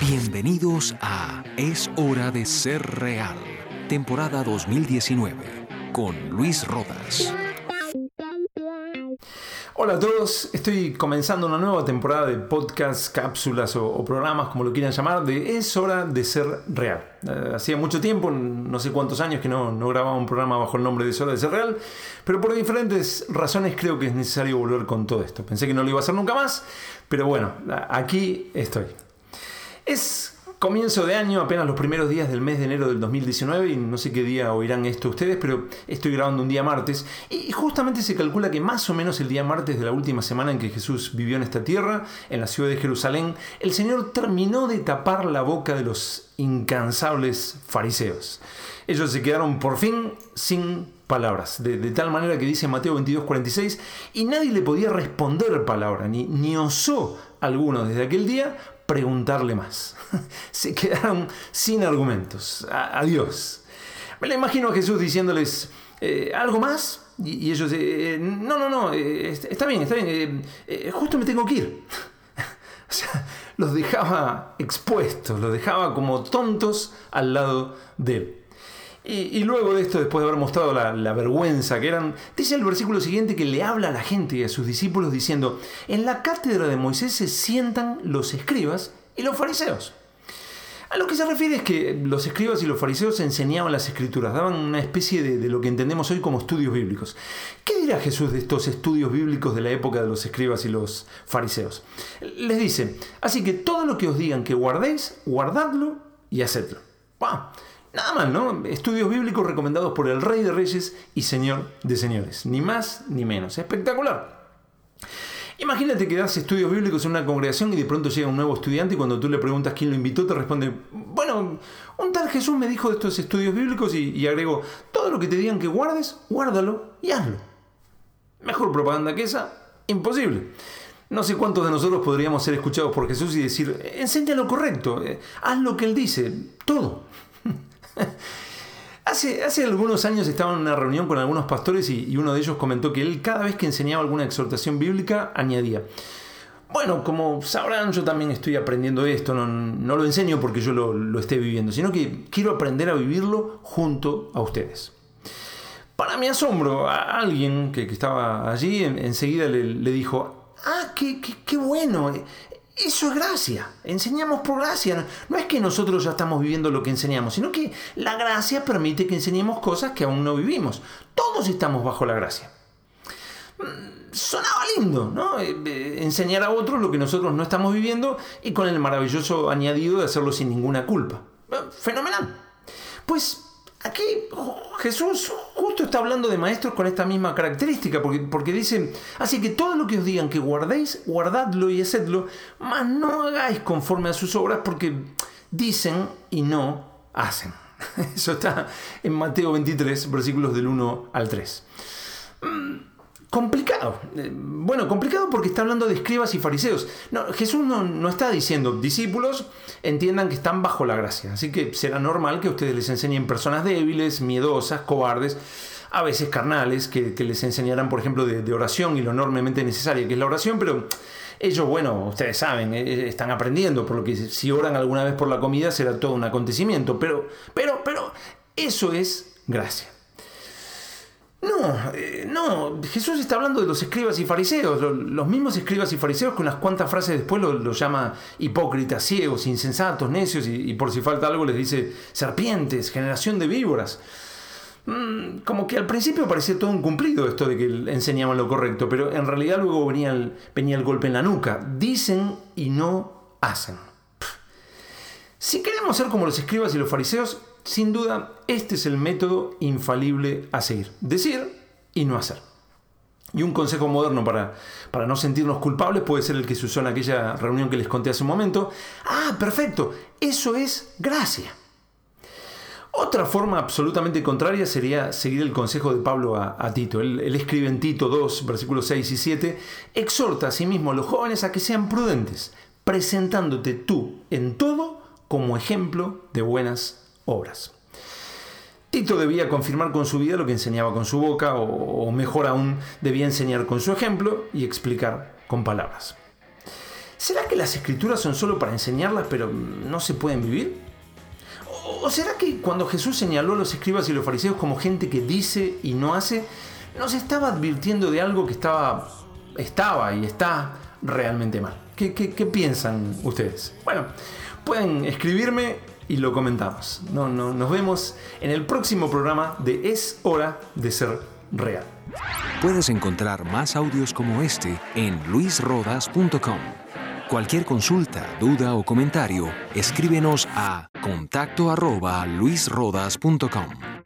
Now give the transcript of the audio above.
Bienvenidos a Es hora de ser real, temporada 2019, con Luis Rodas. Hola a todos, estoy comenzando una nueva temporada de podcasts, cápsulas o, programas, como lo quieran llamar, de Es hora de ser real. Eh, hacía mucho tiempo, no sé cuántos años que no, no grababa un programa bajo el nombre de Es hora de ser real, pero por diferentes razones creo que es necesario volver con todo esto. Pensé que no lo iba a hacer nunca más, pero bueno, aquí estoy. Es comienzo de año, apenas los primeros días del mes de enero del 2019, y no sé qué día oirán esto ustedes, pero estoy grabando un día martes, y justamente se calcula que más o menos el día martes de la última semana en que Jesús vivió en esta tierra, en la ciudad de Jerusalén, el Señor terminó de tapar la boca de los incansables fariseos. Ellos se quedaron por fin sin palabras, de, tal manera que dice Mateo 22:46, y nadie le podía responder palabra, ni, ni osó alguno desde aquel día preguntarle más. Se quedaron sin argumentos. Adiós. Me la imagino a Jesús diciéndoles, eh, ¿algo más? Y, ellos, eh, no, no, no, eh, está bien, está bien, justo me tengo que ir. o sea, los dejaba expuestos, los dejaba como tontos al lado de él. Y, luego de esto, después de haber mostrado la, vergüenza que eran, dice el versículo siguiente que le habla a la gente y a sus discípulos diciendo, en la cátedra de Moisés se sientan los escribas y los fariseos. A lo que se refiere es que los escribas y los fariseos enseñaban las escrituras, daban una especie de, lo que entendemos hoy como estudios bíblicos. ¿Qué dirá Jesús de estos estudios bíblicos de la época de los escribas y los fariseos? Les dice, así que todo lo que os digan que guardéis, guardadlo y hacedlo. Nada más, ¿no? Estudios bíblicos recomendados por el Rey de Reyes y Señor de Señores. Ni más ni menos. Espectacular. Imagínate que das estudios bíblicos en una congregación y de pronto llega un nuevo estudiante y cuando tú le preguntas quién lo invitó te responde, bueno, un tal Jesús me dijo de estos estudios bíblicos y, y agregó, todo lo que te digan que guardes, guárdalo y hazlo. Mejor propaganda que esa, imposible. No sé cuántos de nosotros podríamos ser escuchados por Jesús y decir, enseña lo correcto, eh, haz lo que Él dice, todo. hace, hace algunos años estaba en una reunión con algunos pastores y, uno de ellos comentó que él cada vez que enseñaba alguna exhortación bíblica añadía, bueno, como sabrán, yo también estoy aprendiendo esto, no, lo enseño porque yo lo, esté viviendo, sino que quiero aprender a vivirlo junto a ustedes. Para mi asombro, alguien que, estaba allí enseguida le, dijo, ah, qué, qué bueno, eso es gracia. Enseñamos por gracia. No es que nosotros ya estamos viviendo lo que enseñamos, sino que la gracia permite que enseñemos cosas que aún no vivimos. Todos estamos bajo la gracia. Mm, sonaba lindo, ¿no? Eh, eh, enseñar a otros lo que nosotros no estamos viviendo y con el maravilloso añadido de hacerlo sin ninguna culpa. Eh, fenomenal. Pues Aquí Jesús justo está hablando de maestros con esta misma característica, porque, porque dice, así que todo lo que os digan que guardéis, guardadlo y hacedlo, mas no hagáis conforme a sus obras, porque dicen y no hacen. Eso está en Mateo 23, versículos del 1 al 3 complicado. Eh, bueno, complicado porque está hablando de escribas y fariseos. No, Jesús no, está diciendo, discípulos, entiendan que están bajo la gracia. Así que será normal que ustedes les enseñen personas débiles, miedosas, cobardes, a veces carnales, que, les enseñarán, por ejemplo, de, oración y lo enormemente necesaria que es la oración, pero ellos, bueno, ustedes saben, eh, están aprendiendo, por lo que si oran alguna vez por la comida será todo un acontecimiento, pero, pero, pero, eso es gracia. No, eh, no, Jesús está hablando de los escribas y fariseos, los mismos escribas y fariseos con unas cuantas frases después los llama hipócritas, ciegos, insensatos, necios y, por si falta algo les dice serpientes, generación de víboras. Mm, como que al principio parecía todo un cumplido esto de que enseñaban lo correcto, pero en realidad luego venía el golpe en la nuca. Dicen y no hacen. Si queremos ser como los escribas y los fariseos, sin duda, este es el método infalible a seguir. Decir y no hacer. Y un consejo moderno para, para no sentirnos culpables puede ser el que se usó en aquella reunión que les conté hace un momento. Ah, perfecto, eso es gracia. Otra forma absolutamente contraria sería seguir el consejo de Pablo a, Tito. Él, él, escribe en Tito 2, versículos 6 y 7, exhorta a sí mismo a los jóvenes a que sean prudentes, presentándote tú en todo como ejemplo de buenas obras. Tito debía confirmar con su vida lo que enseñaba con su boca, o, mejor aún, debía enseñar con su ejemplo y explicar con palabras. ¿Será que las escrituras son solo para enseñarlas pero no se pueden vivir? ¿O será que cuando Jesús señaló a los escribas y los fariseos como gente que dice y no hace, nos estaba advirtiendo de algo que estaba, estaba y está realmente mal? ¿Qué, piensan ustedes? Bueno, pueden escribirme y lo comentamos. No, no, nos vemos en el próximo programa de Es hora de ser real. Puedes encontrar más audios como este en luisrodas.com. Cualquier consulta, duda o comentario, escríbenos a contacto arroba luisrodas.com.